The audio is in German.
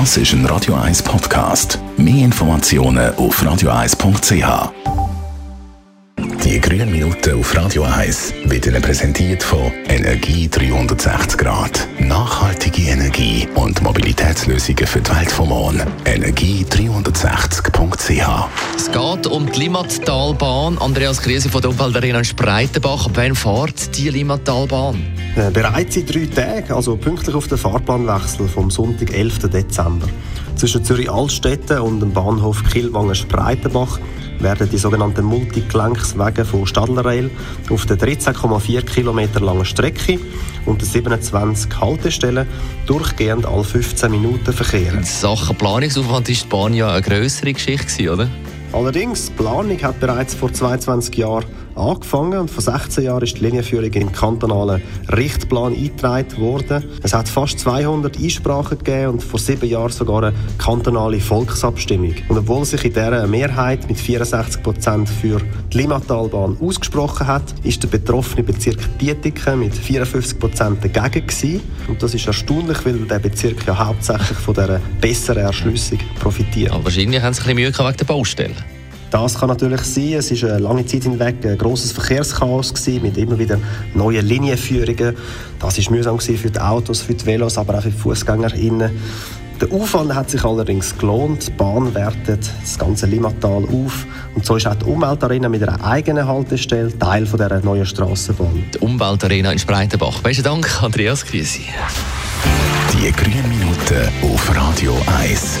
Das ist ein Radio 1 Podcast. Mehr Informationen auf radio1.ch. Die grünen Minuten auf Radio 1 wird präsentiert von Energie 360 Grad. Nachhaltige Energie und Mobilitätslösungen für die Welt vom Morgen. Energie360.ch Es geht um die Limmattalbahn. Andreas Krise von der Umweltarena Spreitenbach. Wann fährt die Limmattalbahn? Äh, bereits in drei Tagen, also pünktlich auf den Fahrplanwechsel vom Sonntag, 11. Dezember. Zwischen Zürich-Altstetten und dem Bahnhof Kilwangen-Spreitenbach werden die sogenannten Multigelenkswege von Stadler auf der 13,4 Kilometer langen Strecke und den 27 Haltestellen durchgehend alle 15 Minuten verkehren. In Sachen Planungsaufwand ist die Bahn ja eine grössere Geschichte, oder? Allerdings, die Planung hat bereits vor 22 Jahren angefangen und vor 16 Jahren ist die Linienführung in den kantonalen Richtplan eingetragen worden. Es hat fast 200 Einsprachen gegeben und vor sieben Jahren sogar eine kantonale Volksabstimmung. Und obwohl sich in dieser Mehrheit mit 64 Prozent für die Limmatalbahn ausgesprochen hat, ist der betroffene Bezirk Dietiken mit 54 Prozent dagegen gewesen. Und das ist erstaunlich, weil der Bezirk ja hauptsächlich von dieser besseren Erschließung profitiert. Aber wahrscheinlich haben sie ein bisschen Mühe wegen der Baustelle. Das kann natürlich sein. Es war eine lange Zeit hinweg ein grosses Verkehrschaos gewesen, mit immer wieder neuen Linienführungen. Das war mühsam für die Autos, für die Velos, aber auch für die FußgängerInnen. Der Aufwand hat sich allerdings gelohnt. Die Bahn wertet das ganze Limmatal auf. Und so ist auch die Umweltarena mit einer eigenen Haltestelle Teil von dieser neuen Strassenbahn. Die Umweltarena in Spreitenbach. Besten Dank, Andreas Gysi. Die grünen Minuten auf Radio 1.